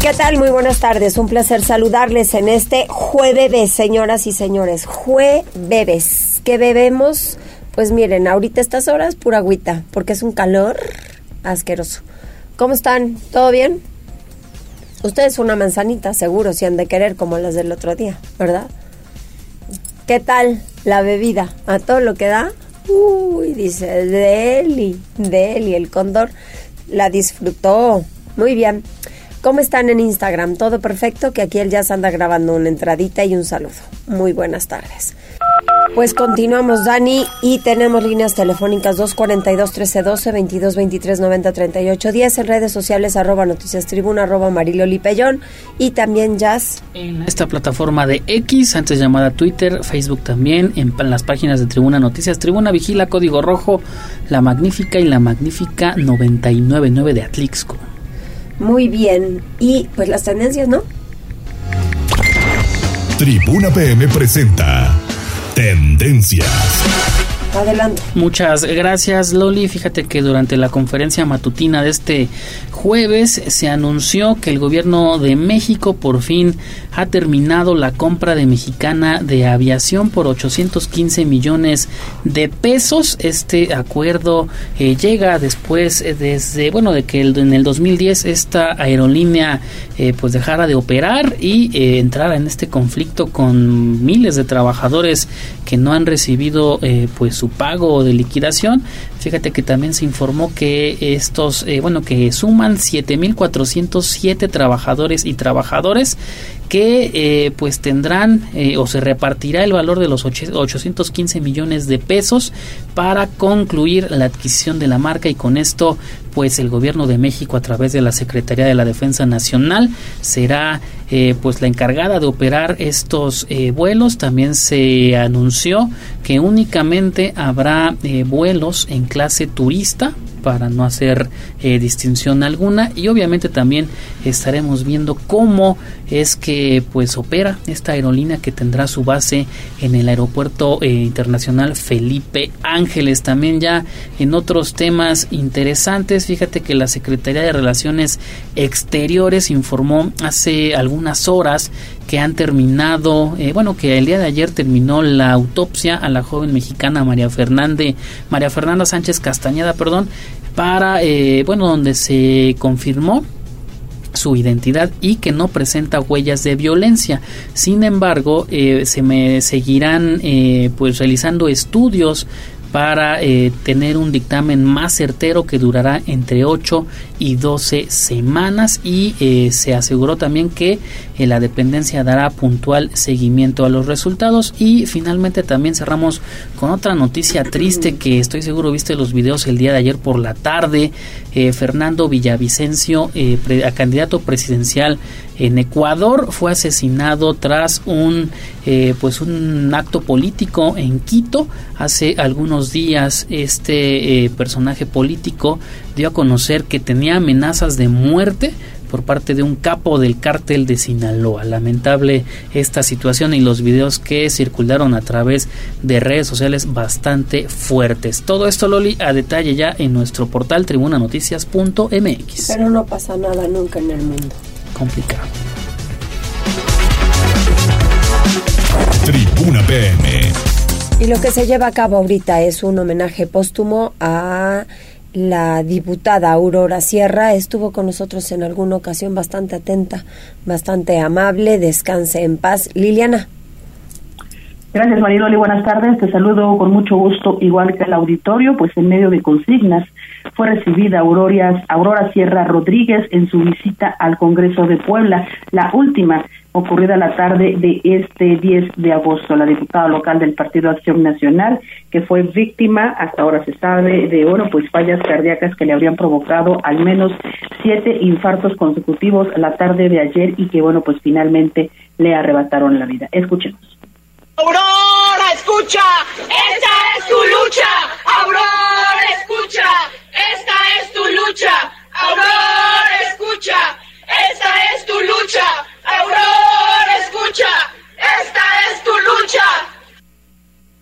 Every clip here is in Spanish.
¿Qué tal? Muy buenas tardes. Un placer saludarles en este jueves, señoras y señores. Jueves. ¿Qué bebemos? Pues miren, ahorita estas horas pura agüita, porque es un calor asqueroso. ¿Cómo están? ¿Todo bien? Ustedes una manzanita, seguro, si han de querer como las del otro día, ¿verdad? ¿Qué tal la bebida? ¿A todo lo que da? Uy, dice Deli, Deli, el cóndor la disfrutó. Muy bien. ¿Cómo están en Instagram? ¿Todo perfecto? Que aquí él ya se anda grabando una entradita y un saludo. Muy buenas tardes. Pues continuamos, Dani, y tenemos líneas telefónicas 242-1312, 22-23-90-38-10, en redes sociales, arroba noticias tribuna, arroba marilolipellón, y también Jazz. En esta plataforma de X, antes llamada Twitter, Facebook también, en, las páginas de Tribuna Noticias, Tribuna Vigila, Código Rojo, La Magnífica y La Magnífica 999 de Atlixco. Muy bien, y pues las tendencias, ¿no? Tribuna PM presenta Tendencias. Adelante. Muchas gracias, Loli. Fíjate que durante la conferencia matutina de este jueves se anunció que el gobierno de México por fin ha terminado la compra de Mexicana de Aviación por 815 millones de pesos. Este acuerdo eh, llega después eh, desde, bueno, de que en el 2010 esta aerolínea eh, pues dejara de operar y entrara en este conflicto con miles de trabajadores que no han recibido pues su pago de liquidación. Fíjate que también se informó que estos, eh, bueno, que suman 7.407 trabajadores y trabajadores que eh, pues tendrán eh, o se repartirá el valor de los 815 millones de pesos para concluir la adquisición de la marca. Y con esto pues el gobierno de México a través de la Secretaría de la Defensa Nacional será eh, pues la encargada de operar estos vuelos. También se anunció que únicamente habrá vuelos en clase turista para no hacer eh, distinción alguna. Y obviamente también estaremos viendo cómo es que pues opera esta aerolínea que tendrá su base en el aeropuerto eh, internacional Felipe Ángeles. También ya en otros temas interesantes fíjate que la Secretaría de Relaciones Exteriores informó hace algunas horas que han terminado, eh, bueno, que el día de ayer terminó la autopsia a la joven mexicana María Fernández, María Fernanda Sánchez Castañeda, perdón, para, eh, bueno, donde se confirmó su identidad y que no presenta huellas de violencia. Sin embargo, eh, se me seguirán eh, pues realizando estudios para eh, tener un dictamen más certero que durará entre 8 y 12 semanas y eh, se aseguró también que eh, la dependencia dará puntual seguimiento a los resultados. Y finalmente también cerramos con otra noticia triste que estoy seguro viste los videos el día de ayer por la tarde. Fernando Villavicencio candidato presidencial en Ecuador fue asesinado tras un pues un acto político en Quito hace algunos días este eh, personaje político dio a conocer que tenía amenazas de muerte por parte de un capo del cártel de Sinaloa. Lamentable esta situación y los videos que circularon a través de redes sociales bastante fuertes. Todo esto, Loli, a detalle ya en nuestro portal tribunanoticias.mx. Pero no pasa nada nunca en el mundo. Complicado. Tribuna PM y lo que se lleva a cabo ahorita es un homenaje póstumo a la diputada Aurora Sierra. Estuvo con nosotros en alguna ocasión bastante atenta, bastante amable. Descanse en paz. Liliana. Gracias, Mariloli. Buenas tardes. Te saludo con mucho gusto, igual que el auditorio, pues en medio de consignas fue recibida Aurora, Aurora Sierra Rodríguez en su visita al Congreso de Puebla, la última ocurrida la tarde de este 10 de agosto. La diputada local del Partido Acción Nacional, que fue víctima, hasta ahora se sabe, de bueno, pues fallas cardíacas que le habrían provocado al menos siete infartos consecutivos la tarde de ayer y que bueno, pues finalmente le arrebataron la vida. Escuchemos. Aurora, escucha, esta es tu lucha. Aurora, escucha, esta es tu lucha. Aurora, escucha, esta es tu lucha. Aurora, escucha, esta es tu lucha.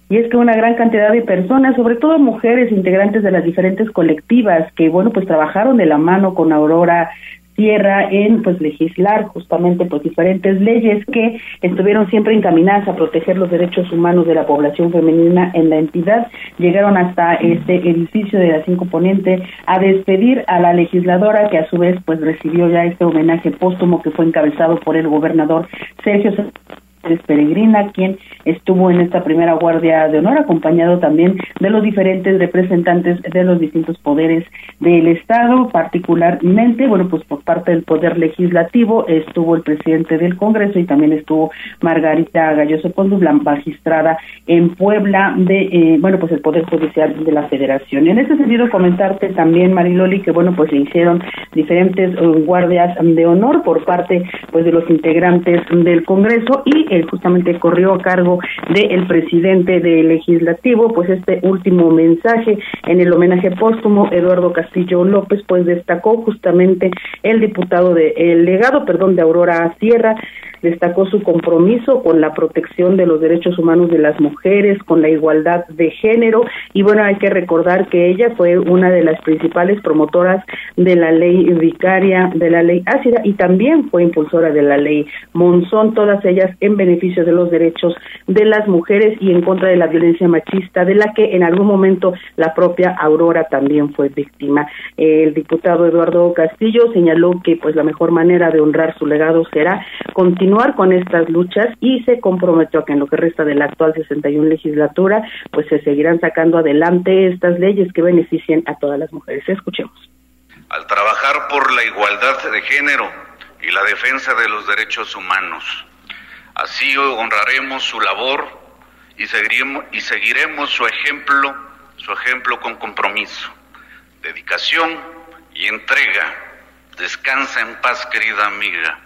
Y es que una gran cantidad de personas, sobre todo mujeres integrantes de las diferentes colectivas que, bueno, pues trabajaron de la mano con Aurora tierra en pues legislar justamente pues diferentes leyes que estuvieron siempre encaminadas a proteger los derechos humanos de la población femenina en la entidad. Llegaron hasta este edificio de la cinco ponente a despedir a la legisladora que a su vez pues recibió ya este homenaje póstumo que fue encabezado por el gobernador Sergio Peregrina, quien estuvo en esta primera guardia de honor, acompañado también de los diferentes representantes de los distintos poderes del Estado, particularmente, bueno, pues por parte del Poder Legislativo estuvo el presidente del Congreso y también estuvo Margarita Galloso Pondus, la magistrada en Puebla de, eh, bueno, pues el Poder Judicial de la Federación. En ese sentido, comentarte también, Mariloli, que bueno, pues se hicieron diferentes eh, guardias de honor por parte, pues, de los integrantes del Congreso y justamente corrió a cargo del presidente del legislativo, pues este último mensaje en el homenaje póstumo, Eduardo Castillo López, pues destacó justamente el diputado de, el legado, perdón, de Aurora Sierra, destacó su compromiso con la protección de los derechos humanos de las mujeres, con la igualdad de género y bueno, hay que recordar que ella fue una de las principales promotoras de la ley vicaria, de la ley ácida y también fue impulsora de la ley Monzón, todas ellas en beneficio de los derechos de las mujeres y en contra de la violencia machista, de la que en algún momento la propia Aurora también fue víctima. El diputado Eduardo Castillo señaló que pues la mejor manera de honrar su legado será continuar con estas luchas y se comprometió a que en lo que resta de la actual 61 legislatura, pues se seguirán sacando adelante estas leyes que beneficien a todas las mujeres. Escuchemos. Al trabajar por la igualdad de género y la defensa de los derechos humanos, así honraremos su labor y seguiremos, y seguiremos su ejemplo, su ejemplo con compromiso, dedicación y entrega. Descansa en paz, querida amiga.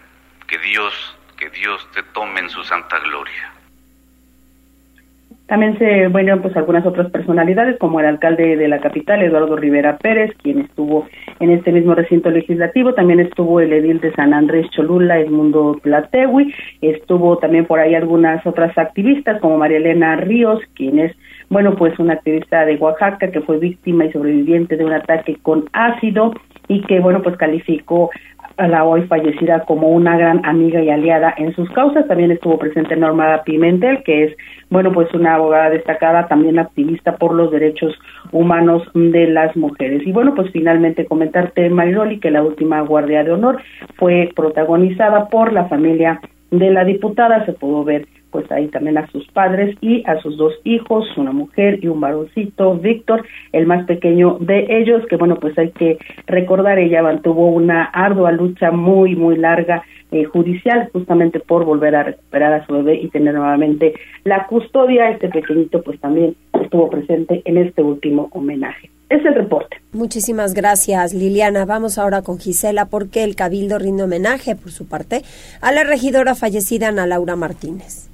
Que Dios que Dios te tome en su santa gloria. También se, bueno, pues algunas otras personalidades, como el alcalde de la capital, Eduardo Rivera Pérez, quien estuvo en este mismo recinto legislativo, también estuvo el edil de San Andrés Cholula, Edmundo Platewi, estuvo también por ahí algunas otras activistas, como María Elena Ríos, quien es, bueno, pues una activista de Oaxaca que fue víctima y sobreviviente de un ataque con ácido y que, bueno, pues calificó a la hoy fallecida como una gran amiga y aliada en sus causas. También estuvo presente Norma Pimentel, que es, bueno, pues una abogada destacada, también activista por los derechos humanos de las mujeres. Y bueno, pues finalmente comentarte, Mayroli, que la última Guardia de Honor fue protagonizada por la familia de la diputada, se pudo ver pues ahí también a sus padres y a sus dos hijos, una mujer y un varoncito, Víctor, el más pequeño de ellos, que bueno, pues hay que recordar, ella mantuvo una ardua lucha muy, muy larga eh, judicial justamente por volver a recuperar a su bebé y tener nuevamente la custodia. Este pequeñito pues también estuvo presente en este último homenaje. Es el reporte. Muchísimas gracias, Liliana. Vamos ahora con Gisela porque el Cabildo rinde homenaje, por su parte, a la regidora fallecida Ana Laura Martínez.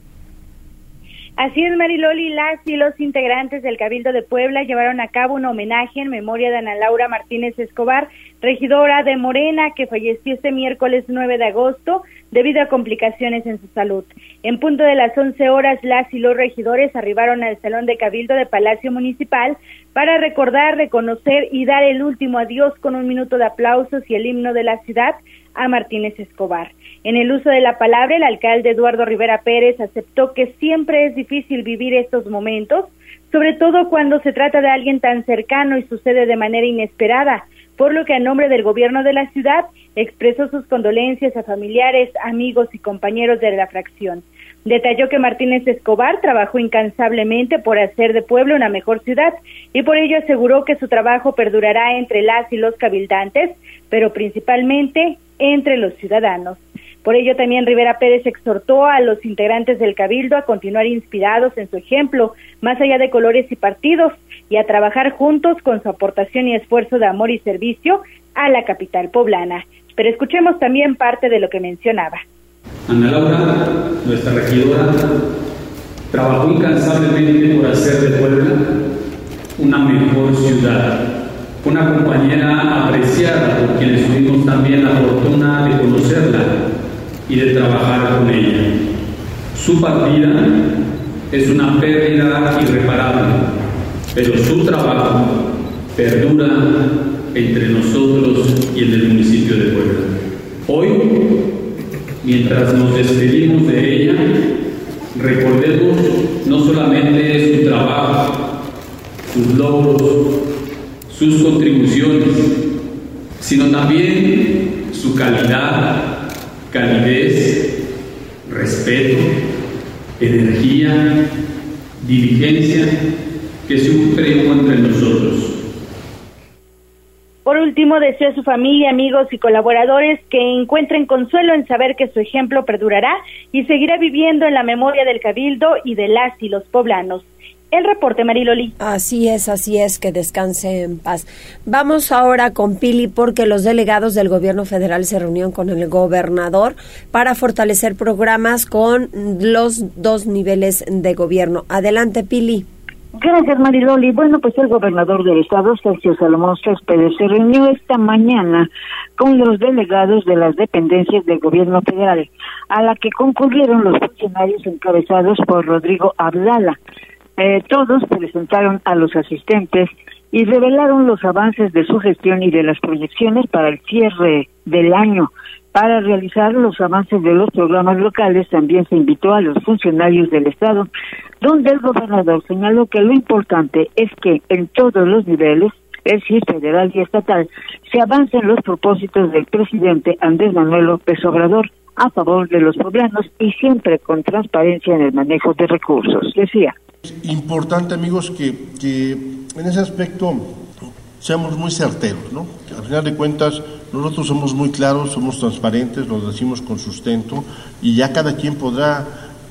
Así es, Mariloli, las y los integrantes del Cabildo de Puebla llevaron a cabo un homenaje en memoria de Ana Laura Martínez Escobar, regidora de Morena, que falleció este miércoles 9 de agosto debido a complicaciones en su salud. En punto de las 11 horas, las y los regidores arribaron al Salón de Cabildo de Palacio Municipal para recordar, reconocer y dar el último adiós con un minuto de aplausos y el himno de la ciudad a Martínez Escobar. En el uso de la palabra, el alcalde Eduardo Rivera Pérez aceptó que siempre es difícil vivir estos momentos, sobre todo cuando se trata de alguien tan cercano y sucede de manera inesperada, por lo que a nombre del gobierno de la ciudad expresó sus condolencias a familiares, amigos y compañeros de la fracción. Detalló que Martínez Escobar trabajó incansablemente por hacer de Puebla una mejor ciudad y por ello aseguró que su trabajo perdurará entre las y los cabildantes, pero principalmente entre los ciudadanos. Por ello también Rivera Pérez exhortó a los integrantes del Cabildo a continuar inspirados en su ejemplo, más allá de colores y partidos, y a trabajar juntos con su aportación y esfuerzo de amor y servicio a la capital poblana. Pero escuchemos también parte de lo que mencionaba. Ana Laura, nuestra regidora, trabajó incansablemente por hacer de Puebla una mejor ciudad. Una compañera apreciada por quienes tuvimos también la fortuna de conocerla y de trabajar con ella. Su partida es una pérdida irreparable, pero su trabajo perdura entre nosotros y en el municipio de Puebla. Hoy, mientras nos despedimos de ella, recordemos no solamente su trabajo, sus logros, sus contribuciones, sino también su calidad, calidez, respeto, energía, diligencia que siempre hubo entre nosotros. Por último, deseo a su familia, amigos y colaboradores que encuentren consuelo en saber que su ejemplo perdurará y seguirá viviendo en la memoria del Cabildo y de las y los poblanos. El reporte, Mariloli. Así es, así es, que descanse en paz. Vamos ahora con Pili porque los delegados del gobierno federal se reunieron con el gobernador para fortalecer programas con los dos niveles de gobierno. Adelante, Pili. Gracias, Mariloli. Bueno, pues el gobernador del estado, Sergio Salomón Céspedes, se reunió esta mañana con los delegados de las dependencias del gobierno federal, a la que concurrieron los funcionarios encabezados por Rodrigo Abdala. Eh, todos presentaron a los asistentes y revelaron los avances de su gestión y de las proyecciones para el cierre del año. Para realizar los avances de los programas locales también se invitó a los funcionarios del Estado, donde el gobernador señaló que lo importante es que en todos los niveles, es decir, federal y estatal, se avancen los propósitos del presidente Andrés Manuel López Obrador a favor de los poblanos y siempre con transparencia en el manejo de recursos. Decía. Importante, amigos, que, que en ese aspecto seamos muy certeros, ¿no? Al final de cuentas, nosotros somos muy claros, somos transparentes, lo decimos con sustento y ya cada quien podrá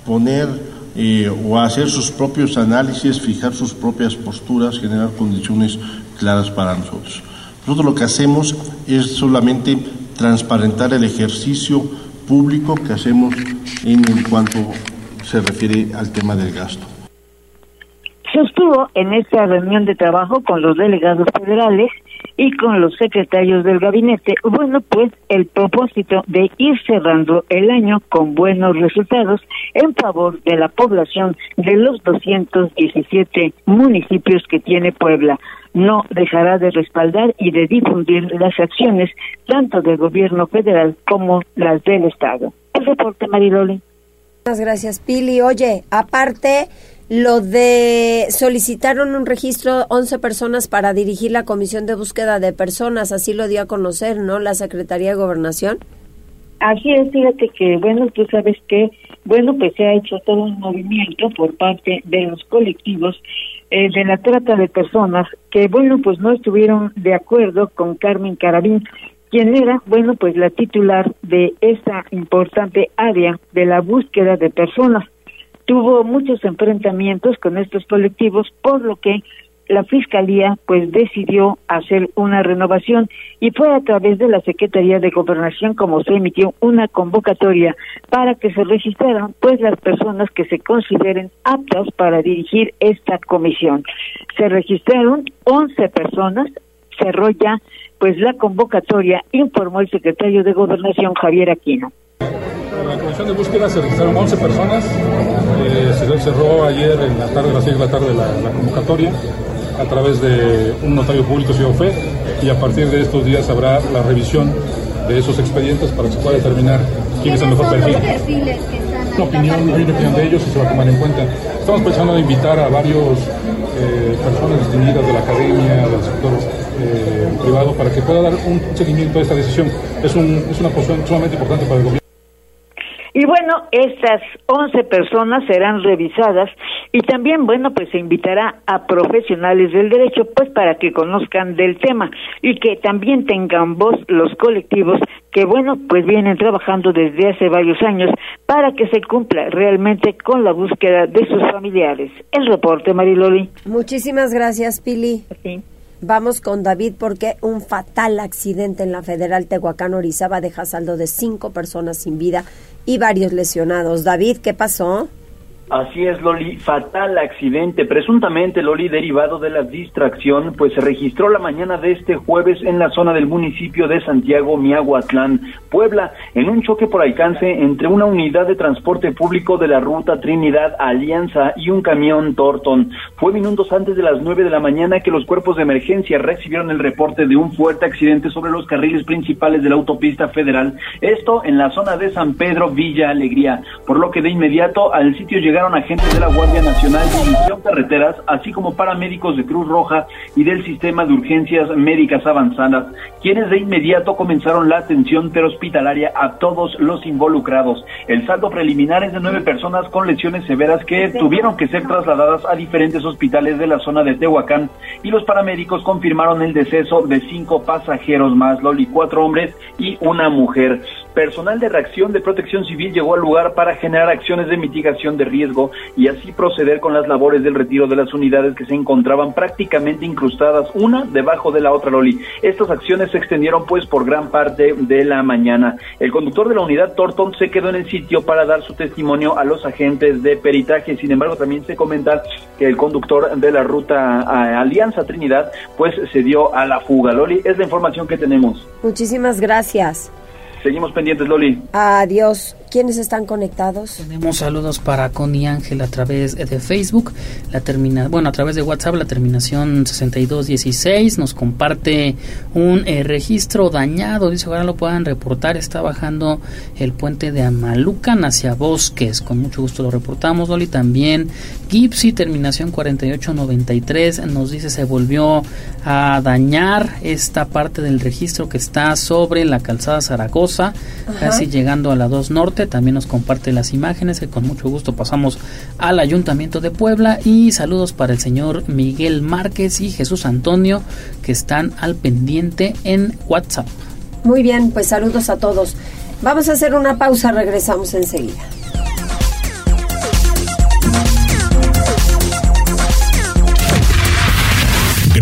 poner eh, o hacer sus propios análisis, fijar sus propias posturas, generar condiciones claras para nosotros. Nosotros lo que hacemos es solamente transparentar el ejercicio público que hacemos en cuanto se refiere al tema del gasto. Sostuvo en esta reunión de trabajo con los delegados federales y con los secretarios del gabinete, bueno, pues el propósito de ir cerrando el año con buenos resultados en favor de la población de los 217 municipios que tiene Puebla. No dejará de respaldar y de difundir las acciones tanto del gobierno federal como las del Estado. El reporte, Mariloli. Muchas gracias, Pili. Oye, aparte lo de solicitaron un registro 11 personas para dirigir la comisión de búsqueda de personas, así lo dio a conocer, ¿no? La Secretaría de Gobernación. Así es, fíjate que, bueno, tú sabes que, bueno, pues se ha hecho todo un movimiento por parte de los colectivos eh, de la trata de personas que, bueno, pues no estuvieron de acuerdo con Carmen Carabín, quien era, bueno, pues la titular de esa importante área de la búsqueda de personas tuvo muchos enfrentamientos con estos colectivos, por lo que la fiscalía pues decidió hacer una renovación y fue a través de la Secretaría de Gobernación como se emitió una convocatoria para que se registraran pues las personas que se consideren aptas para dirigir esta comisión. Se registraron 11 personas, cerró ya pues la convocatoria, informó el secretario de Gobernación Javier Aquino. La comisión de búsqueda se registraron 11 personas, eh, se cerró ayer en la tarde, a las 6 de la tarde, la, convocatoria a través de un notario público ciudad fe y a partir de estos días habrá la revisión de esos expedientes para que se pueda determinar quién es el mejor perfil. Una opinión, hay una opinión de ellos y se va a tomar en cuenta. Estamos pensando en invitar a varios eh, personas distinguidas de la academia, del sector eh, privado, para que pueda dar un seguimiento a esta decisión. Es, un, es una posición sumamente importante para el gobierno. Y bueno, estas 11 personas serán revisadas y también, bueno, pues se invitará a profesionales del derecho, pues para que conozcan del tema y que también tengan voz los colectivos que, bueno, pues vienen trabajando desde hace varios años para que se cumpla realmente con la búsqueda de sus familiares. El reporte, Mariloli. Muchísimas gracias, Pili. Vamos con David porque un fatal accidente en la Federal Tehuacán Orizaba deja saldo de cinco personas sin vida y varios lesionados. David, ¿qué pasó? Así es, Loli. Fatal accidente, presuntamente, Loli, derivado de la distracción, pues se registró la mañana de este jueves en la zona del municipio de Santiago, Miahuatlán, Puebla, en un choque por alcance entre una unidad de transporte público de la ruta Trinidad Alianza y un camión Torton. Fue minutos antes de las nueve de la mañana que los cuerpos de emergencia recibieron el reporte de un fuerte accidente sobre los carriles principales de la autopista federal, esto en la zona de San Pedro, Villa Alegría, por lo que de inmediato al sitio llegaron agentes de la Guardia Nacional División Carreteras, así como paramédicos de Cruz Roja y del Sistema de Urgencias Médicas Avanzadas, quienes de inmediato comenzaron la atención prehospitalaria a todos los involucrados. El saldo preliminar es de nueve personas con lesiones severas que tuvieron que ser trasladadas a diferentes hospitales de la zona de Tehuacán y los paramédicos confirmaron el deceso de cinco pasajeros más, Loli, cuatro hombres y una mujer. Personal de reacción de protección civil llegó al lugar para generar acciones de mitigación de riesgo y así proceder con las labores del retiro de las unidades que se encontraban prácticamente incrustadas una debajo de la otra Loli. Estas acciones se extendieron pues por gran parte de la mañana. El conductor de la unidad Torton se quedó en el sitio para dar su testimonio a los agentes de peritaje. Sin embargo, también se comenta que el conductor de la ruta Alianza Trinidad pues se dio a la fuga. Loli, es la información que tenemos. Muchísimas gracias. Seguimos pendientes, Loli. Adiós. ¿Quiénes están conectados? Tenemos saludos para Connie Ángel a través de Facebook, la termina, bueno, a través de WhatsApp, la terminación 6216 nos comparte un eh, registro dañado, dice, ahora lo puedan reportar, está bajando el puente de Amalucan hacia Bosques, con mucho gusto lo reportamos, Loli, también Gipsy, terminación 4893, nos dice se volvió a dañar esta parte del registro que está sobre la calzada Zaragoza, casi llegando a la 2 Norte, también nos comparte las imágenes que con mucho gusto pasamos al Ayuntamiento de Puebla y saludos para el señor Miguel Márquez y Jesús Antonio que están al pendiente en WhatsApp. Muy bien, pues saludos a todos. Vamos a hacer una pausa, regresamos enseguida.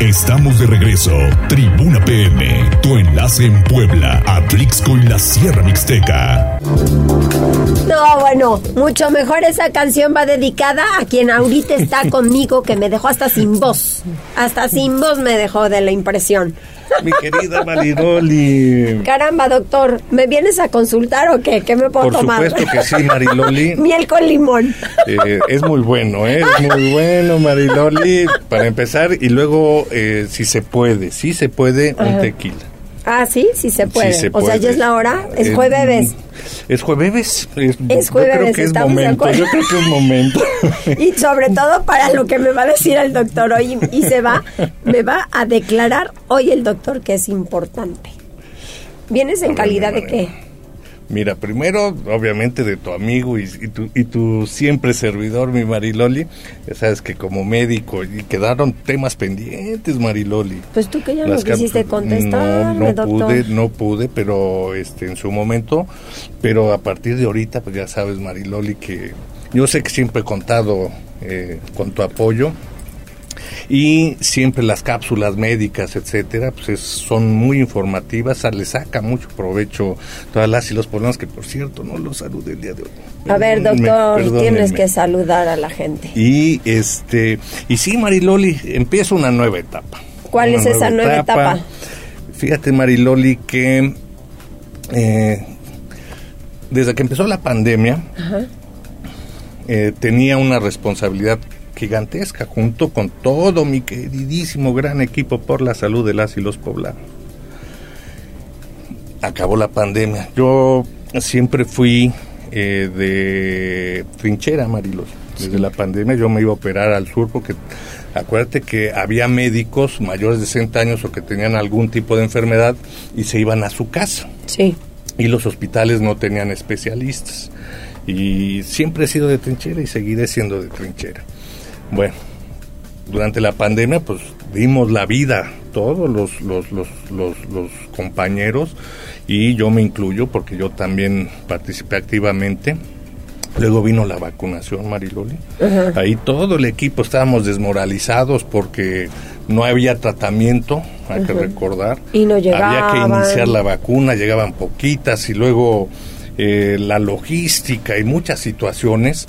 Estamos de regreso. Tribuna PM, tu enlace en Puebla, Atlixco y la Sierra Mixteca. No, bueno, mucho mejor esa canción va dedicada a quien ahorita está conmigo, que me dejó hasta sin voz. Hasta sin voz me dejó de la impresión. Mi querida Mariloli. Caramba, doctor, ¿me vienes a consultar o qué? ¿Qué me puedo Por tomar? supuesto que sí, Mariloli. Miel con limón. Eh, es muy bueno, ¿eh? es muy bueno, Mariloli, para empezar. Y luego, eh, si se puede, si se puede, un tequila. Ah, sí, sí se puede. se O sea, ya es la hora. Es Eh, jueves. Es jueves. Es, Es yo creo jueves, que es momento. acuerdo. Yo creo que es momento. Y sobre todo para lo que me va a decir el doctor hoy. Y se va, me va a declarar hoy el doctor que es importante. ¿Vienes en calidad de qué? Mira, primero, obviamente, de tu amigo y, y tu, y tu siempre servidor, mi Mariloli. Ya sabes que como médico y quedaron temas pendientes, Mariloli. Pues tú que ya Las no quisiste No, contestarme, no doctor. pude, no pude, pero este en su momento, pero a partir de ahorita, pues ya sabes, Mariloli, que yo sé que siempre he contado eh, con tu apoyo y siempre las cápsulas médicas, etcétera, pues es- son muy informativas, le saca mucho provecho todas las y los problemas que por cierto no los saludé el día de hoy. A ver, doctor, tienes que saludar a la gente. Y este y sí, Mariloli, empieza una nueva etapa. ¿Cuál Una es esa nueva etapa? Fíjate, Mariloli, que eh, desde que empezó la pandemia eh, tenía una responsabilidad gigantesca junto con todo mi queridísimo gran equipo por la salud de las y los poblanos. Acabó la pandemia. Yo siempre fui eh, de trinchera, Marilos. Desde la pandemia yo me iba a operar al sur porque acuérdate que había médicos mayores de 60 años o que tenían algún tipo de enfermedad y se iban a su casa. Sí. Y los hospitales no tenían especialistas. Y siempre he sido de trinchera y seguiré siendo de trinchera. Bueno, durante la pandemia, pues dimos la vida, todos los, los, los, compañeros, y yo me incluyo porque yo también participé activamente. Luego vino la vacunación, Mariloli. Ajá. Ahí todo el equipo estábamos desmoralizados porque no había tratamiento, hay que recordar. Y no Había que llegaban. iniciar la vacuna, llegaban poquitas y luego eh, la logística y muchas situaciones,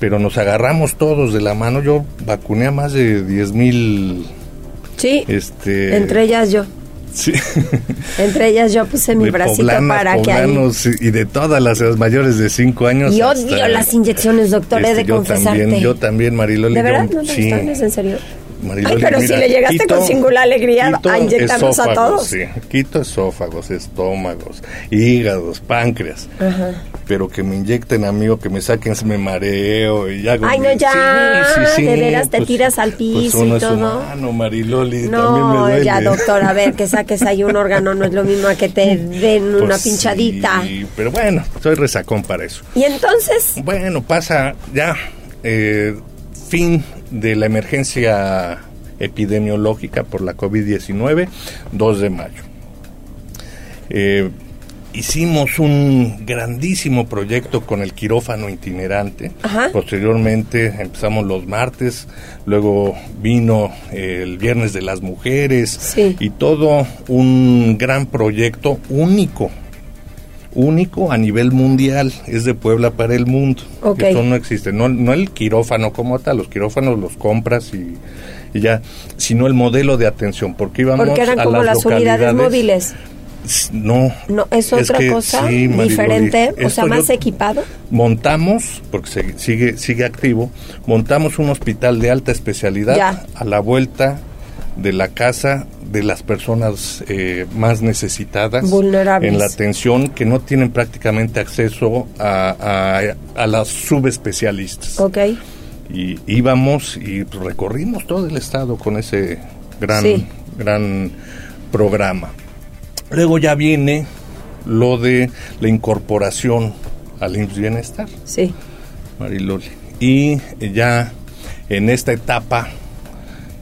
pero nos agarramos todos de la mano. Yo vacuné a más de 10 mil. Sí, Este, entre ellas yo. sí, Entre ellas yo puse mi de bracito poblanas, para que ahí... poblanos y de todas las las mayores de 5 años. Y hasta- odio las inyecciones, doctor, he este, de yo confesarte. también, yo también, Mariloli. ¿De yo- verdad? ¿No te sí, gustan? ¿Es en serio? Ay, pero si le llegaste quito- con singular alegría a inyectarnos a todos. Sí, quito esófagos, estómagos, hígados, páncreas. Ajá. Pero que me inyecten, amigo, que me saquen, me mareo y ya. Ay, no, ya, de veras te tiras al piso pues uno y es todo. humano, Mariloli, también me No, duele. ya, doctor, a ver, que saques ahí un órgano no es lo mismo a que te den Pues una pinchadita. sí, pero bueno, soy resacón para eso. Y entonces, Bueno, pasa ya eh, fin de la emergencia epidemiológica por la COVID-19, 2 de mayo. Eh, hicimos un grandísimo proyecto con el quirófano itinerante. Ajá. Posteriormente empezamos los martes, luego vino el Viernes de las Mujeres Sí. y todo un gran proyecto único único a nivel mundial, es de Puebla para el mundo. Ok. Eso no existe, no, no el quirófano como tal, los quirófanos los compras y, y ya, sino el modelo de atención, porque íbamos porque eran a como las, unidades móviles. No, No, es otra que cosa sí, diferente, o sea, más equipado. montamos, porque se- sigue, sigue activo, montamos un hospital de alta especialidad Ya. a la vuelta de la casa de las personas eh, más necesitadas Vulnerables. en la atención que no tienen prácticamente acceso a, a, a las subespecialistas. Ok. Y íbamos y recorrimos todo el estado con ese gran, Sí. gran programa. Luego ya viene lo de la incorporación al IMSS Bienestar. Sí. Mariloli. Y ya en esta etapa,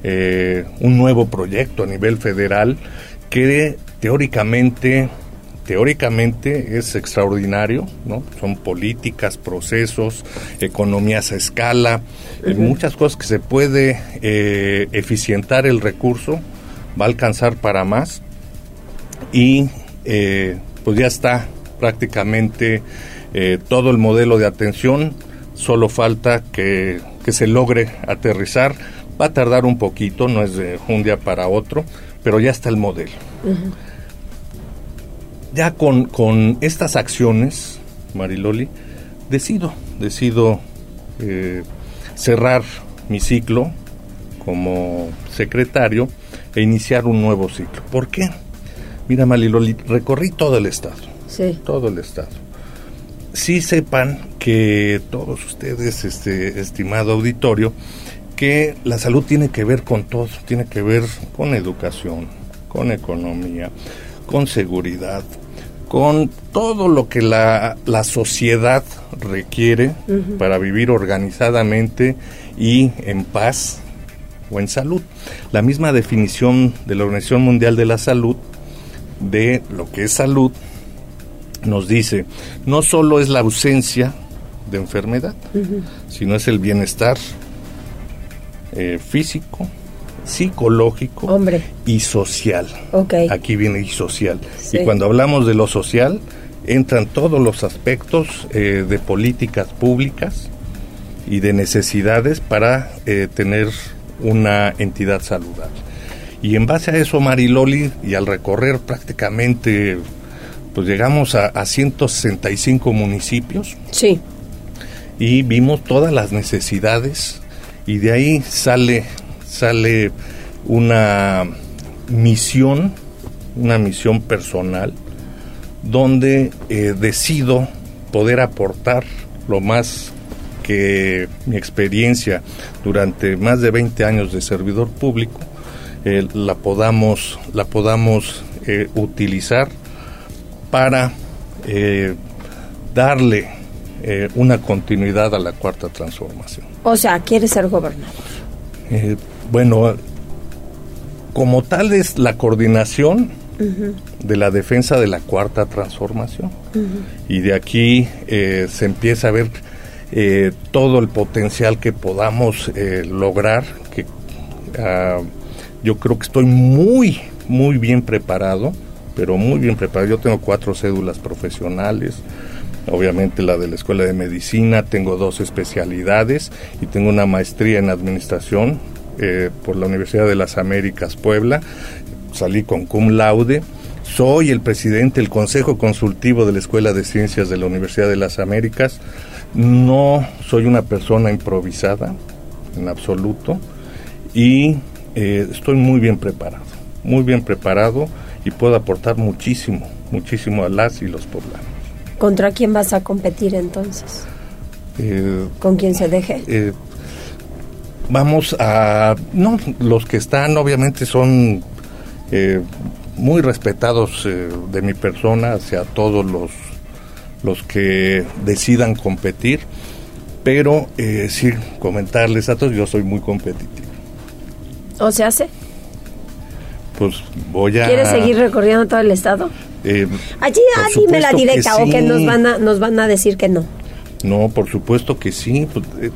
eh, un nuevo proyecto a nivel federal que teóricamente, teóricamente es extraordinario, ¿no? Son políticas, procesos, economías a escala, eh, muchas cosas que se puede eh, eficientar el recurso, va a alcanzar para más y eh, pues ya está prácticamente eh, todo el modelo de atención, solo falta que, que se logre aterrizar, va a tardar un poquito, no es de un día para otro, pero ya está el modelo. Ya con, con estas acciones, Mariloli, decido, decido eh, cerrar mi ciclo como secretario e iniciar un nuevo ciclo. ¿Por qué? Mira, Mariloli, recorrí todo el estado. Sí. Todo el estado. Sí sepan que todos ustedes, este estimado auditorio, que la salud tiene que ver con todo, tiene que ver con educación, con economía, con seguridad, con todo lo que la, la sociedad requiere para vivir organizadamente y en paz o en salud. La misma definición de la Organización Mundial de la Salud de lo que es salud nos dice, no solo es la ausencia de enfermedad, sino es el bienestar eh, físico, psicológico Hombre. y social. Ok. Aquí viene y social. Sí. Y cuando hablamos de lo social, entran todos los aspectos eh, de políticas públicas y de necesidades para eh, tener una entidad saludable. Y en base a eso, Mariloli, y al recorrer prácticamente, pues llegamos a, a 165 municipios. Sí. Y vimos todas las necesidades y de ahí sale, sale una misión, una misión personal, donde eh, decido poder aportar lo más que mi experiencia durante más de 20 años de servidor público eh, la podamos, la podamos eh, utilizar para darle eh, una continuidad a la cuarta transformación. O sea, quiere ser gobernador. Eh, bueno, como tal es la coordinación Ujú, de la defensa de la cuarta transformación. ujú. Y de aquí eh, se empieza a ver eh, todo el potencial que podamos eh, lograr, que ah, yo creo que estoy muy, muy bien preparado, pero muy bien preparado. Yo tengo cuatro cédulas profesionales, obviamente la de la Escuela de Medicina, tengo dos especialidades y tengo una maestría en Administración eh, por la Universidad de las Américas Puebla. Salí con cum laude. Soy el presidente del Consejo Consultivo de la Escuela de Ciencias de la Universidad de las Américas. No soy una persona improvisada en absoluto y eh, estoy muy bien preparado, muy bien preparado y puedo aportar muchísimo, muchísimo a las y los poblanos. ¿Contra quién vas a competir entonces? Eh, ¿Con quién se deje? eh, vamos a... No, los que están obviamente son eh, muy respetados eh, de mi persona hacia todos los, los que decidan competir, pero eh, sí, comentarles a todos, yo soy muy competitivo. ¿O se hace? Pues voy a... ¿Quieres seguir recorriendo todo el estado? Eh, Allí, por ah, dime la supuesto que directa o que nos van a, nos van a decir que no. No, por supuesto que sí. pues, eh,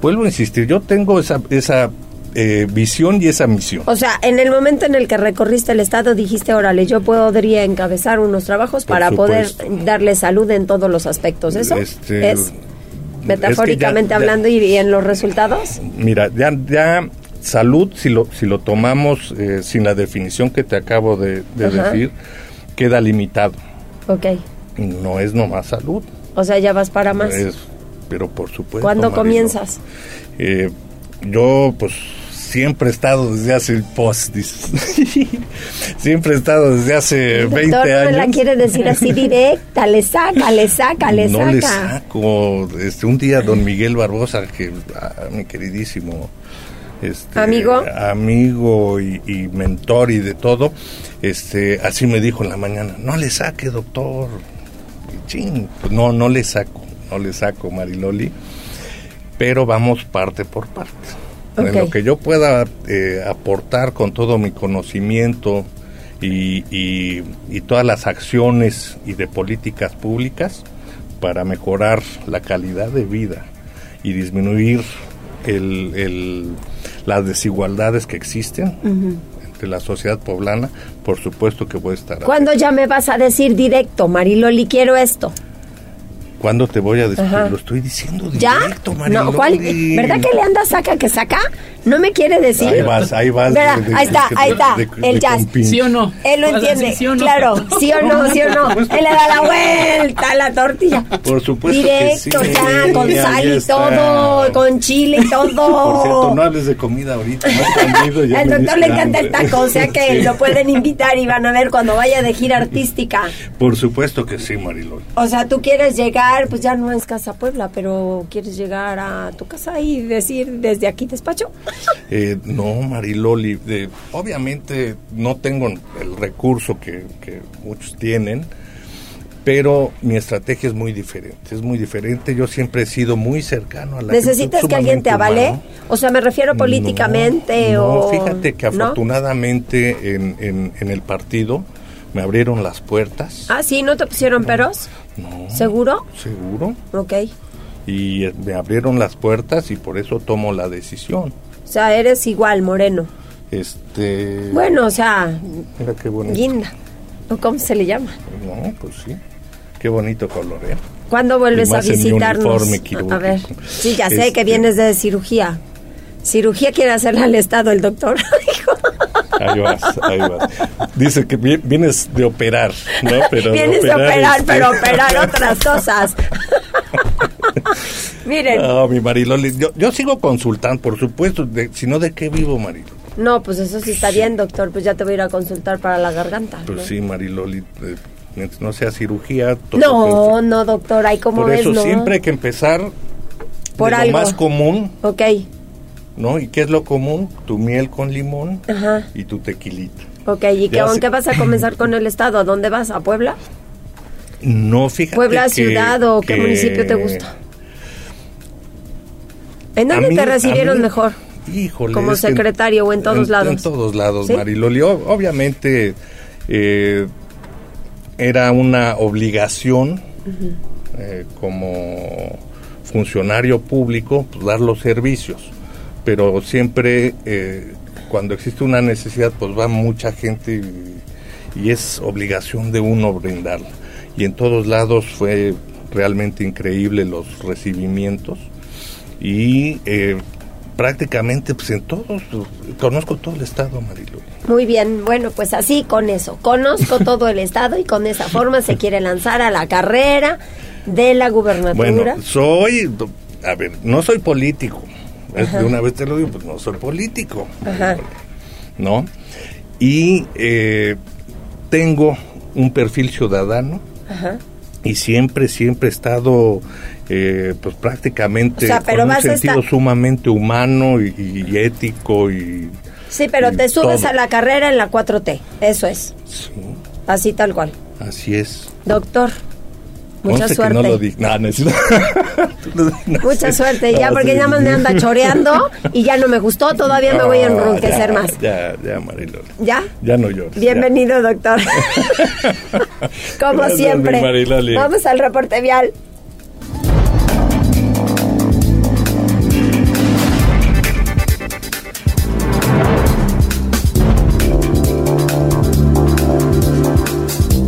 vuelvo a insistir, yo tengo esa, esa eh, visión y esa misión. O sea, en el momento en el que recorriste el estado dijiste, órale, yo podría encabezar unos trabajos Por para poder darle salud en todos los aspectos. ¿Eso Este, es metafóricamente ya- hablando y, y en los resultados? Mira, ya, ya salud, si lo, si lo tomamos eh, sin la definición que te acabo de, decir, queda limitado. Ok. No es nomás salud. O sea, ya vas para más. es- pero por supuesto. ¿Cuándo Marilo, comienzas? eh, yo, pues, siempre he estado desde hace post, siempre he estado desde hace El 20 doctor no la años. quiere decir así directa, le saca, le saca, le no saca. le saco. Este, un día don Miguel Barbosa, que ah, mi queridísimo este, ¿Amigo? amigo y, y mentor y de todo, este, así me dijo en la mañana, no le saque doctor. Y chin, pues no, no le saco, no le saco Mariloli, pero vamos parte por parte. En lo que yo pueda eh, aportar con todo mi conocimiento y, y- y todas las acciones y de políticas públicas para mejorar la calidad de vida y disminuir el- el- las desigualdades que existen entre la sociedad poblana, por supuesto que voy a estar. ¿Cuándo ya me vas a decir directo, Mariloli, quiero esto? ¿Cuándo te voy a decir? Ajá. Lo estoy diciendo ¿Ya? directo, Mariloli. No, ¿cuál? ¿Verdad que le anda saca que saca? ¿No me quiere decir? Ahí vas, ahí vas. Verá, de- de- ahí está, de- ahí está, de- de el jazz. ¿Sí o no? Él lo entiende, decir sí o no. claro, sí o no, sí o no. Él le da la vuelta a la tortilla. Por supuesto Directo, que sí. ya, con Ahí sal y está. todo, con chile y todo. Por cierto, no hables de comida ahorita. no ya Al doctor le encanta el taco, o sea que Sí. lo pueden invitar y van a ver cuando vaya de gira artística. Por supuesto que sí, Marilol. O sea, tú quieres llegar, pues ya no es Casa Puebla, pero quieres llegar a tu casa y decir desde aquí despacho. Eh, no, Mariloli, de- obviamente no tengo el recurso que, que muchos tienen, pero mi estrategia es muy diferente, es muy diferente. Yo siempre he sido muy cercano a la ¿Necesitas que alguien te avale? humano. O sea, me refiero políticamente No, o... fíjate que ¿no? afortunadamente en, en- en el partido me abrieron las puertas. Ah, sí, ¿no te pusieron peros? No. ¿Seguro? Seguro. Ok. Y eh, me abrieron las puertas y por eso tomo la decisión. O sea, eres igual, moreno. Este. Bueno, o sea, Mira qué bonito. guinda. ¿O cómo se le llama? No, pues sí. Qué bonito color, ¿eh? ¿Cuándo vuelves a visitarnos? A ver, sí, ya sé que Este- vienes de cirugía. Cirugía quiere hacerle al Estado el doctor. Ahí vas, ahí vas. Dice que vi- vienes de operar, ¿no? Pero vienes de operar, este- pero operar otras cosas. Miren, No, mi Mariloli, yo, yo sigo consultando, por supuesto, si no, ¿de qué vivo, Mariloli? no, pues eso sí está bien, doctor. Pues ya te voy a ir a consultar para la garganta. Pues ¿no? sí, Mariloli, eh, no sea cirugía, todo No, no, doctor, ay, ¿cómo Por ves, eso no? siempre hay que empezar Por de algo. lo más común, Ok, ¿no? ¿Y qué es lo común? Tu miel con limón ajá, y tu tequilita. ok. ¿Y qué, qué vas a comenzar con el Estado? ¿A dónde vas? ¿A Puebla? No, fíjate ¿Puebla que- ciudad o qué municipio te gusta? ¿En dónde mí- te recibieron mí- mejor? Híjole. Como que secretario o en todos lados. En todos lados, ¿Sí? Mariloli. O- obviamente eh, era una obligación eh, como funcionario público pues, dar los servicios, pero siempre eh, cuando existe una necesidad pues va mucha gente y, y es obligación de uno brindarla. Y en todos lados fue realmente increíble los recibimientos y eh, prácticamente pues en todos, conozco todo el estado, Marilu. Muy bien, bueno, pues así con eso. Conozco todo el estado y con esa forma se quiere lanzar a la carrera de la gubernatura. Bueno, soy, a ver, no soy político. Ajá. De una vez te lo digo, pues no soy político, Ajá. ¿no? Y eh, tengo un perfil ciudadano Ajá. y siempre, siempre he estado, eh, pues prácticamente O sea, pero con un sentido sumamente humano y, y ético y Sí, pero te subes todo. a la carrera en la 4T. Eso es. Así tal cual. Así es. Doctor, mucha suerte. no lo di- no, no es- Mucha suerte, ya porque ya me sí. anda choreando y ya no me gustó, todavía me voy a enronquecer ya, más. Ya, ya, Mariloli. ¿Ya? Ya no llores. Bienvenido, doctor. Como Gracias, siempre. Vamos al reporte vial.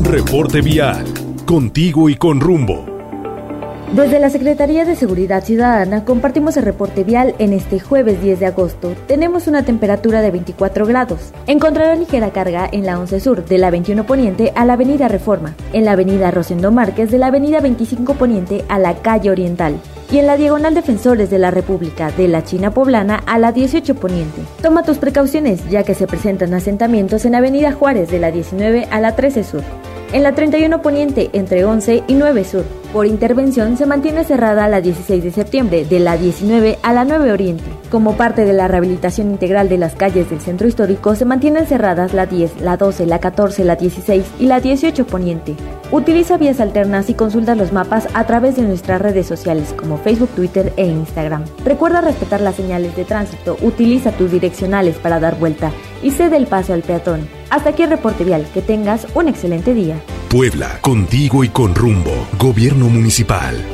Reporte vial. Contigo y con rumbo. Desde la Secretaría de Seguridad Ciudadana compartimos el reporte vial en este jueves 10 de agosto. Tenemos una temperatura de 24 grados. Encontrará ligera carga en la 11 Sur, de la 21 Poniente a la Avenida Reforma, en la Avenida Rosendo Márquez, de la Avenida 25 Poniente a la Calle Oriental, y en la Diagonal Defensores de la República, de la China Poblana a la 18 Poniente. Toma tus precauciones, ya que se presentan asentamientos en Avenida Juárez, de la 19 a la 13 Sur. En la 31 Poniente, entre 11 y 9 Sur. Por intervención se mantiene cerrada la 16 de septiembre, de la 19 a la 9 Oriente. Como parte de la rehabilitación integral de las calles del centro histórico, se mantienen cerradas la 10, la 12, la 14, la 16 y la 18 Poniente. Utiliza vías alternas y consulta los mapas a través de nuestras redes sociales como Facebook, Twitter e Instagram. Recuerda respetar las señales de tránsito, utiliza tus direccionales para dar vuelta y cede el paso al peatón. Hasta aquí el reporte vial. Que tengas un excelente día. Puebla, contigo y con rumbo. Gobierno Municipal.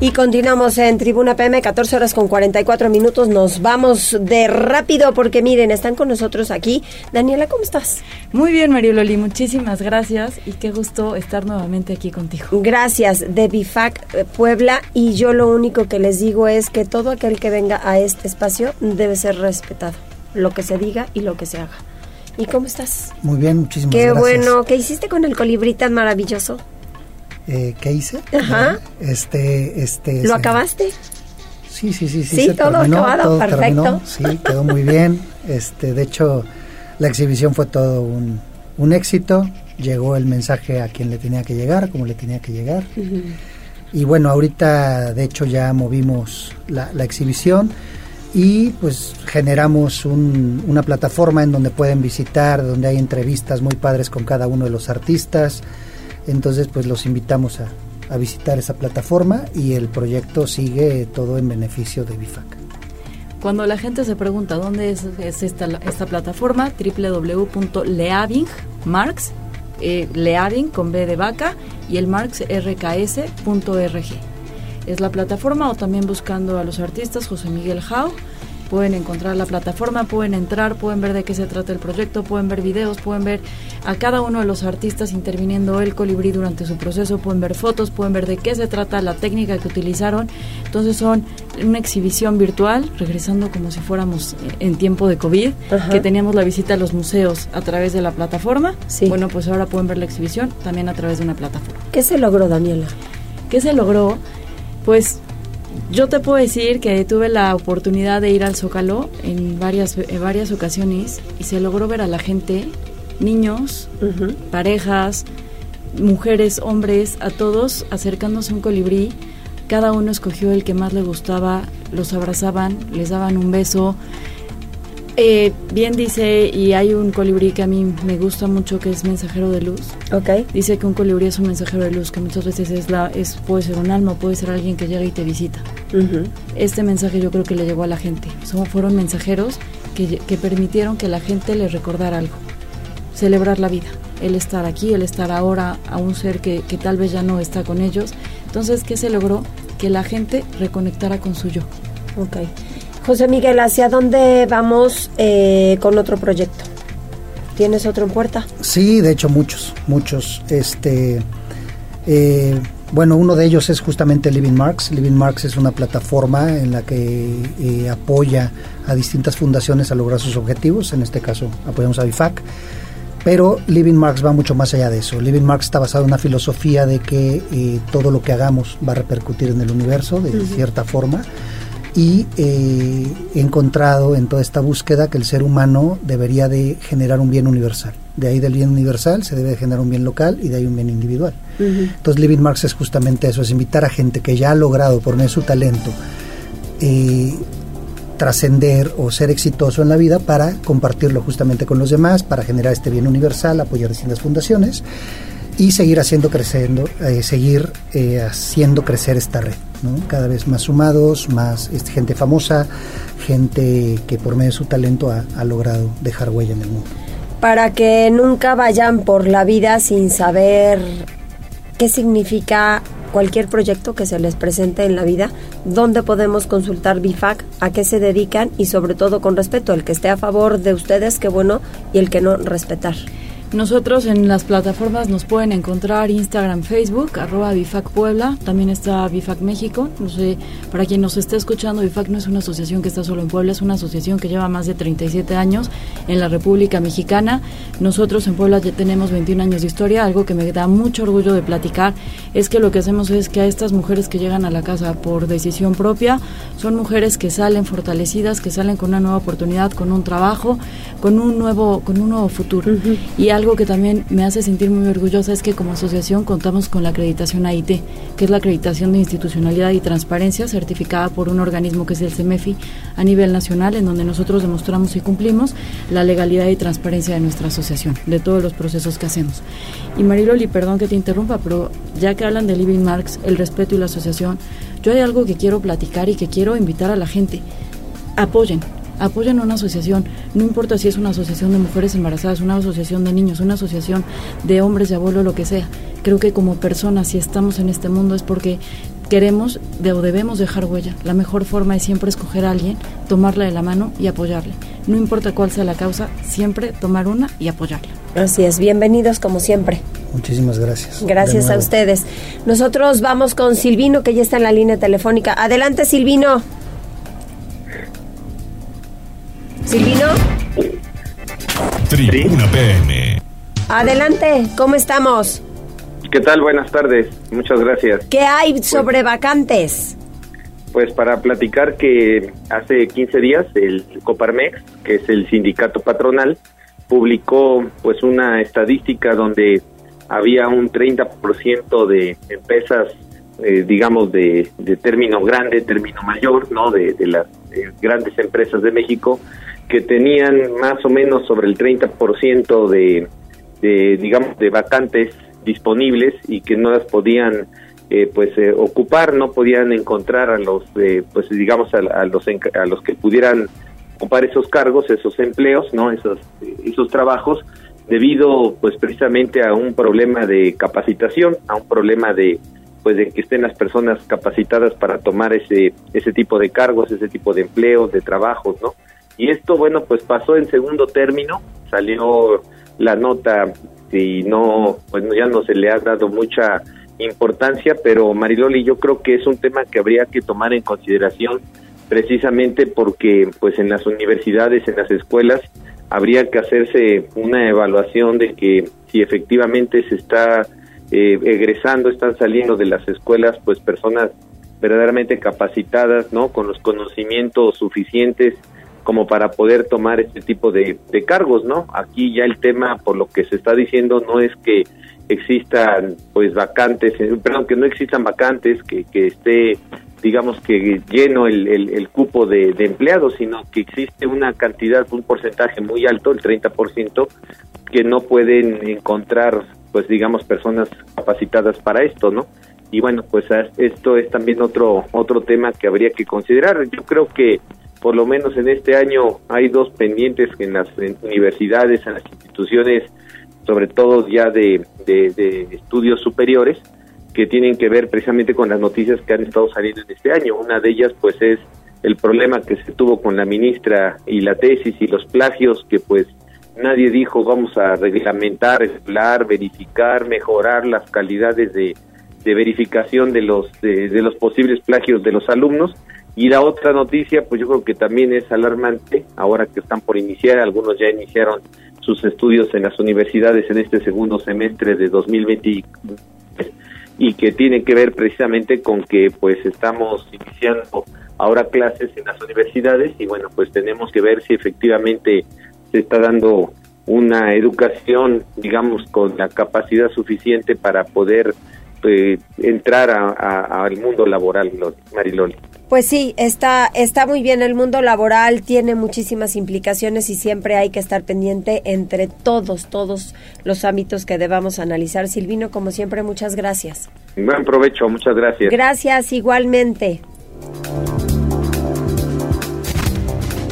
Y continuamos en Tribuna PM, 14 horas con 44 minutos. Nos vamos de rápido porque miren, están con nosotros aquí. Daniela, ¿cómo estás? Muy bien, Mariololi, muchísimas gracias y qué gusto estar nuevamente aquí contigo. Gracias, de Bifac eh, Puebla. Y yo lo único que les digo es que todo aquel que venga a este espacio debe ser respetado. Lo que se diga y lo que se haga. ¿Y cómo estás? Muy bien, muchísimas Qué gracias. bueno. ¿Qué hiciste con el colibrí tan maravilloso? Eh, ¿Qué hice? Ajá. Este, este. ¿Lo se- acabaste? Sí, sí, sí, sí. Sí, se todo terminó, acabado, todo perfecto. terminó, sí, quedó muy bien. Este, de hecho, la exhibición fue todo un, un éxito. Llegó el mensaje a quien le tenía que llegar, como le tenía que llegar. Y bueno, ahorita de hecho ya movimos la, la exhibición y pues generamos un- una plataforma en donde pueden visitar, donde hay entrevistas muy padres con cada uno de los artistas. Entonces pues los invitamos a, visitar esa plataforma y el proyecto sigue todo en beneficio de BIFAC. Cuando la gente se pregunta dónde es, es esta, plataforma, www.leaving, Marx, eh, Leaving con B de vaca y el Marx rks.org. Es la plataforma o también buscando a los artistas José Miguel Jau. Pueden encontrar la plataforma, pueden entrar, pueden ver de qué se trata el proyecto, pueden ver videos, pueden ver a cada uno de los artistas interviniendo el colibrí durante su proceso, pueden ver fotos, pueden ver de qué se trata la técnica que utilizaron. Entonces son una exhibición virtual, regresando como si fuéramos en tiempo de COVID, Ajá. que teníamos la visita a los museos a través de la plataforma. Bueno, pues ahora pueden ver la exhibición también a través de una plataforma. ¿Qué se logró, Daniela? ¿Qué se logró? Pues Yo te puedo decir que tuve la oportunidad de ir al Zócalo en varias, en varias ocasiones y se logró ver a la gente, niños, parejas, mujeres, hombres, a todos acercándose a un colibrí. Cada uno escogió el que más le gustaba, los abrazaban, les daban un beso. Eh, bien dice, y hay un colibrí que a mí me gusta mucho que es mensajero de luz. Ok. Dice que un colibrí es un mensajero de luz, que muchas veces es la, es, puede ser un alma, puede ser alguien que llega y te visita. Este mensaje yo creo que le llegó a la gente. Son, fueron mensajeros que, que permitieron que la gente le recordara algo. Celebrar la vida, el estar aquí, el estar ahora a un ser que, que tal vez ya no está con ellos. Entonces, ¿qué se logró? Que la gente reconectara con su yo. Ok. José Miguel, ¿hacia dónde vamos eh, con otro proyecto? ¿Tienes otro en puerta? Sí, de hecho muchos, muchos. Este, eh, bueno, uno de ellos es justamente Living Marks. Living Marks es una plataforma en la que eh, apoya a distintas fundaciones a lograr sus objetivos. En este caso, apoyamos a BIFAC. Pero Living Marks va mucho más allá de eso. Living Marks está basado en una filosofía de que eh, todo lo que hagamos va a repercutir en el universo de cierta forma. Y eh, he encontrado en toda esta búsqueda que el ser humano debería de generar un bien universal. De ahí del bien universal se debe de generar un bien local y de ahí un bien individual. Entonces Living Marks es justamente eso, es invitar a gente que ya ha logrado por medio de su talento eh, trascender o ser exitoso en la vida para compartirlo justamente con los demás, para generar este bien universal, apoyar distintas fundaciones y seguir haciendo creciendo, eh, seguir eh, haciendo crecer esta red, ¿no? cada vez más sumados, más este, gente famosa, gente que por medio de su talento ha, ha logrado dejar huella en el mundo. Para que nunca vayan por la vida sin saber qué significa cualquier proyecto que se les presente en la vida, dónde podemos consultar BIFAC, a qué se dedican y sobre todo con respeto, el que esté a favor de ustedes, qué bueno, y el que no, respetar. Nosotros en las plataformas nos pueden encontrar Instagram, Facebook, arroba Bifac Puebla, también está Bifac México. No sé, para quien nos esté escuchando, Bifac no es una asociación que está solo en Puebla, es una asociación que lleva más de 37 años en la República Mexicana. Nosotros en Puebla ya tenemos 21 años de historia, algo que me da mucho orgullo de platicar es que lo que hacemos es que a estas mujeres que llegan a la casa por decisión propia son mujeres que salen fortalecidas, que salen con una nueva oportunidad, con un trabajo, con un nuevo, con un nuevo futuro. Y algo que también me hace sentir muy orgullosa es que como asociación contamos con la acreditación AIT, que es la acreditación de institucionalidad y transparencia certificada por un organismo que es el CEMEFI a nivel nacional, en donde nosotros demostramos y cumplimos la legalidad y transparencia de nuestra asociación, de todos los procesos que hacemos. Y Mariloli, perdón que te interrumpa, pero ya que hablan de Living Marks, el respeto y la asociación, yo hay algo que quiero platicar y que quiero invitar a la gente. Apoyen, apoyen a una asociación, no importa si es una asociación de mujeres embarazadas, una asociación de niños, una asociación de hombres, de abuelo, lo que sea. Creo que como personas, si estamos en este mundo es porque queremos de, o debemos dejar huella. La mejor forma es siempre escoger a alguien, tomarla de la mano y apoyarle. No importa cuál sea la causa, siempre tomar una y apoyarla. Así es, bienvenidos como siempre. Muchísimas gracias. Gracias a ustedes. Nosotros vamos con Silvino, que ya está en la línea telefónica. Adelante, Silvino. Silvino, Tribuna PM. adelante, ¿cómo estamos? ¿Qué tal? Buenas tardes. Muchas gracias. ¿Qué hay sobre vacantes? Pues para platicar que hace 15 días el Coparmex, que es el sindicato patronal, publicó pues una estadística donde había un 30% de empresas, eh, digamos, de, de término grande, término mayor, ¿no? De, de las eh, grandes empresas de México, que tenían más o menos sobre el 30% de, de, digamos, de vacantes disponibles y que no las podían eh, pues eh, ocupar, no podían encontrar a los, eh, pues digamos, a, a los a los que pudieran ocupar esos cargos, esos empleos, no, esos esos trabajos, debido pues precisamente a un problema de capacitación, a un problema de pues de que estén las personas capacitadas para tomar ese ese tipo de cargos, ese tipo de empleos, de trabajos, ¿no? Y esto, bueno, pues pasó en segundo término, salió la nota y no, pues ya no se le ha dado mucha importancia, pero Mariloli, yo creo que es un tema que habría que tomar en consideración precisamente porque pues en las universidades, en las escuelas, habría que hacerse una evaluación de que si efectivamente se está eh, egresando, están saliendo de las escuelas pues personas verdaderamente capacitadas, ¿no? Con los conocimientos suficientes como para poder tomar este tipo de, cargos, ¿no? Aquí ya el tema, por lo que se está diciendo, no es que existan pues vacantes, eh, perdón, que no existan vacantes, que, que esté digamos que lleno el, el, cupo de, de, empleados, sino que existe una cantidad, un porcentaje muy alto, el 30%, que no pueden encontrar, pues digamos, personas capacitadas para esto, ¿no? Y bueno, pues esto es también otro otro tema que habría que considerar. Yo creo que por lo menos en este año hay dos pendientes en las universidades, en las instituciones sobre todo ya de, de, estudios superiores, que tienen que ver precisamente con las noticias que han estado saliendo en este año. Una de ellas, pues, es el problema que se tuvo con la ministra y la tesis y los plagios que, pues, nadie dijo vamos a reglamentar, regular, verificar, mejorar las calidades de, de verificación de los de, de, los posibles plagios de los alumnos. Y la otra noticia, pues yo creo que también es alarmante, ahora que están por iniciar, algunos ya iniciaron sus estudios en las universidades en este segundo semestre de 2020 y que tiene que ver precisamente con que pues estamos iniciando ahora clases en las universidades y bueno pues tenemos que ver si efectivamente se está dando una educación digamos con la capacidad suficiente para poder eh, entrar al mundo laboral Mariloli. Pues sí, está, está muy bien. El mundo laboral tiene muchísimas implicaciones y siempre hay que estar pendiente entre todos, todos los ámbitos que debamos analizar. Silvino, como siempre, muchas gracias. Buen provecho, muchas gracias. Gracias, igualmente.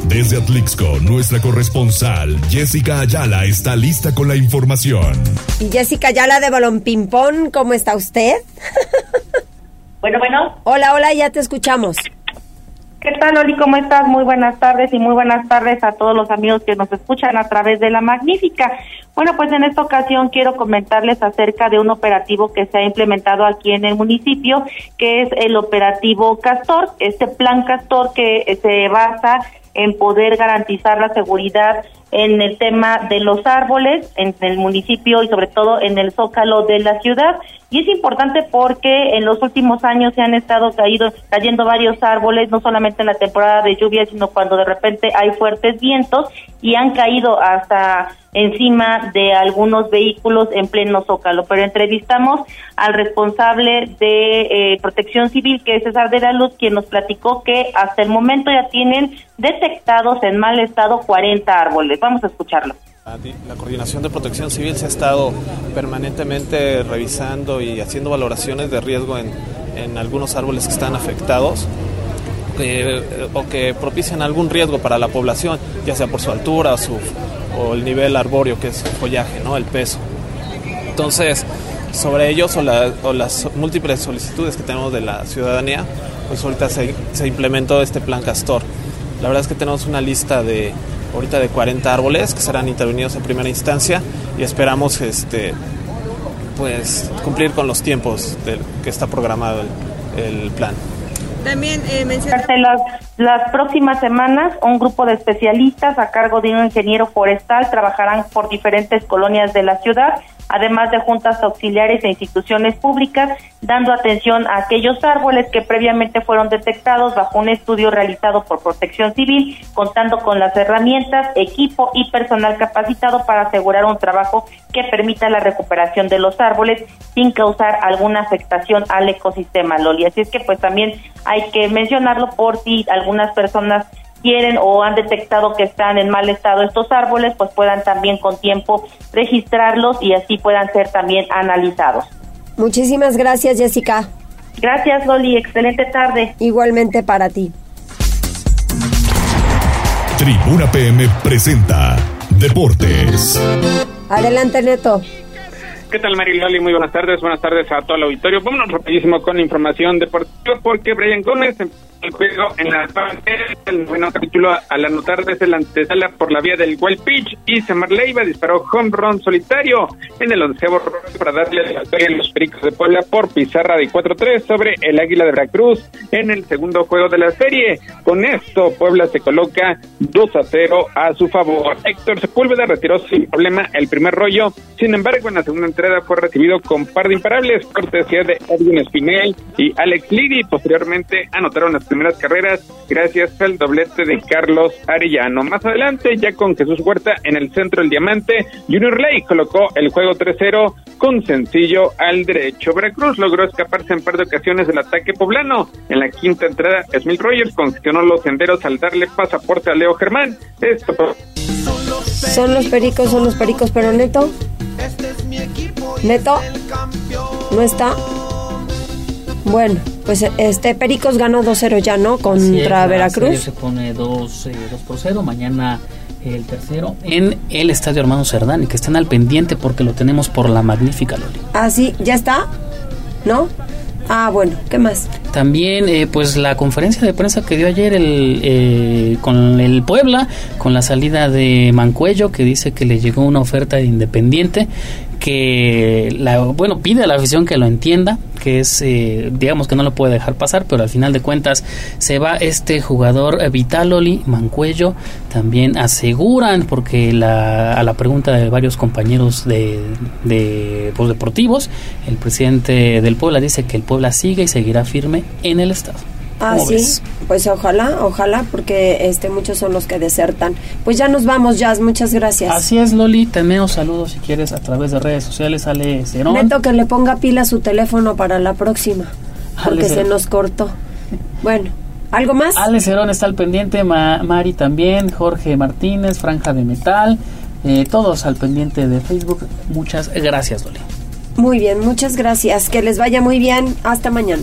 Desde Atlixco, nuestra corresponsal Jessica Ayala está lista con la información. Y Jessica Ayala de Balón Pimpón, ¿cómo está usted? Bueno, bueno. Hola, hola, ya te escuchamos. ¿Qué tal, Oli? ¿Cómo estás? Muy buenas tardes y muy buenas tardes a todos los amigos que nos escuchan a través de La Magnífica. Bueno, pues en esta ocasión quiero comentarles acerca de un operativo que se ha implementado aquí en el municipio, que es el operativo Castor, este plan Castor que se basa en poder garantizar la seguridad en el tema de los árboles en el municipio y sobre todo en el zócalo de la ciudad. Y es importante porque en los últimos años se han estado caído, cayendo varios árboles, no solamente en la temporada de lluvia, sino cuando de repente hay fuertes vientos y han caído hasta encima de algunos vehículos en pleno zócalo. Pero entrevistamos al responsable de eh, protección civil, que es César de la Luz, quien nos platicó que hasta el momento ya tienen detectados en mal estado 40 árboles. Vamos a escucharlo. La Coordinación de Protección Civil se ha estado permanentemente revisando y haciendo valoraciones de riesgo en, en algunos árboles que están afectados o que propician algún riesgo para la población, ya sea por su altura su, o el nivel arbóreo, que es el follaje, ¿no? el peso. Entonces, sobre ellos o, o, las múltiples solicitudes que tenemos de la ciudadanía, pues ahorita se, se, implementó este plan Castor. La verdad es que tenemos una lista de ahorita de 40 árboles que serán intervenidos en primera instancia y esperamos este pues cumplir con los tiempos del que está programado el, el plan. También eh, Las, las próximas semanas, un grupo de especialistas a cargo de un ingeniero forestal trabajarán por diferentes colonias de la ciudad además de juntas auxiliares e instituciones públicas, dando atención a aquellos árboles que previamente fueron detectados bajo un estudio realizado por Protección Civil, contando con las herramientas, equipo y personal capacitado para asegurar un trabajo que permita la recuperación de los árboles sin causar alguna afectación al ecosistema, Loli. Así es que pues también hay que mencionarlo por si algunas personas quieren o han detectado que están en mal estado estos árboles, pues puedan también con tiempo registrarlos y así puedan ser también analizados. Muchísimas gracias, Jessica. Gracias, Loli. Excelente tarde. Igualmente para ti. Tribuna PM presenta Deportes. Adelante, Neto. ¿Qué tal, Mariloli? Muy buenas tardes. Buenas tardes a todo el auditorio. Vámonos rapidísimo con la información deportiva porque Brian Gómez juego en la parte el bueno capítulo al anotar desde la antesala por la vía del wild pitch y Samar Leiva disparó home run solitario en el onceavo para darle la victoria a los Pericos de Puebla por pizarra de 4-3 sobre el Águila de Veracruz en el segundo juego de la serie. Con esto Puebla se coloca 2 a 0 a su favor. Héctor Sepúlveda retiró sin problema el primer rollo, sin embargo en la segunda entrada fue recibido con par de imparables cortesía de Edwin Spinell y Alex Lidi. Posteriormente anotaron las primeras carreras gracias al doblete de Carlos Arellano. Más adelante, ya con Jesús Huerta en el centro del diamante, Junior Ley colocó el juego 3-0 con sencillo al derecho. Veracruz logró escaparse en par de ocasiones del ataque poblano. En la quinta entrada, Smith Rogers congestionó los senderos al darle pasaporte a Leo Germán. Esto Son los pericos, son los pericos, pero Neto. Neto. No está. Bueno, pues este Pericos ganó 2-0 ya, ¿no? Es, Contra la Veracruz. Se pone 2 eh, 2 por 0. Mañana el tercero en el Estadio Hermano Cerdán y que estén al pendiente porque lo tenemos por la magnífica Loli. Ah, sí, ¿ya está? ¿No? Ah, bueno, ¿qué más? También, eh, pues la conferencia de prensa que dio ayer el, eh, con el Puebla, con la salida de Mancuello, que dice que le llegó una oferta de Independiente, que, la, bueno, pide a la afición que lo entienda, que es, eh, digamos que no lo puede dejar pasar, pero al final de cuentas se va este jugador eh, Vitaloli, Mancuello, también aseguran, porque la, a la pregunta de varios compañeros de, de pues, deportivos, el presidente del Puebla dice que el Puebla sigue y seguirá firme en el estado. Ah, ¿Cómo sí. ves? Pues ojalá, ojalá, porque este muchos son los que desertan. Pues ya nos vamos, Jazz, muchas gracias. Así es, Loli. Tenemos saludos si quieres a través de redes sociales. Ale Cerón. Neto que le ponga pila a su teléfono para la próxima, porque se nos cortó. Bueno, ¿algo más? Ale Cerón está al pendiente, Ma- Mari también, Jorge Martínez, Franja de Metal, eh, todos al pendiente de Facebook. Muchas gracias, Loli. Muy bien, muchas gracias. Que les vaya muy bien. Hasta mañana.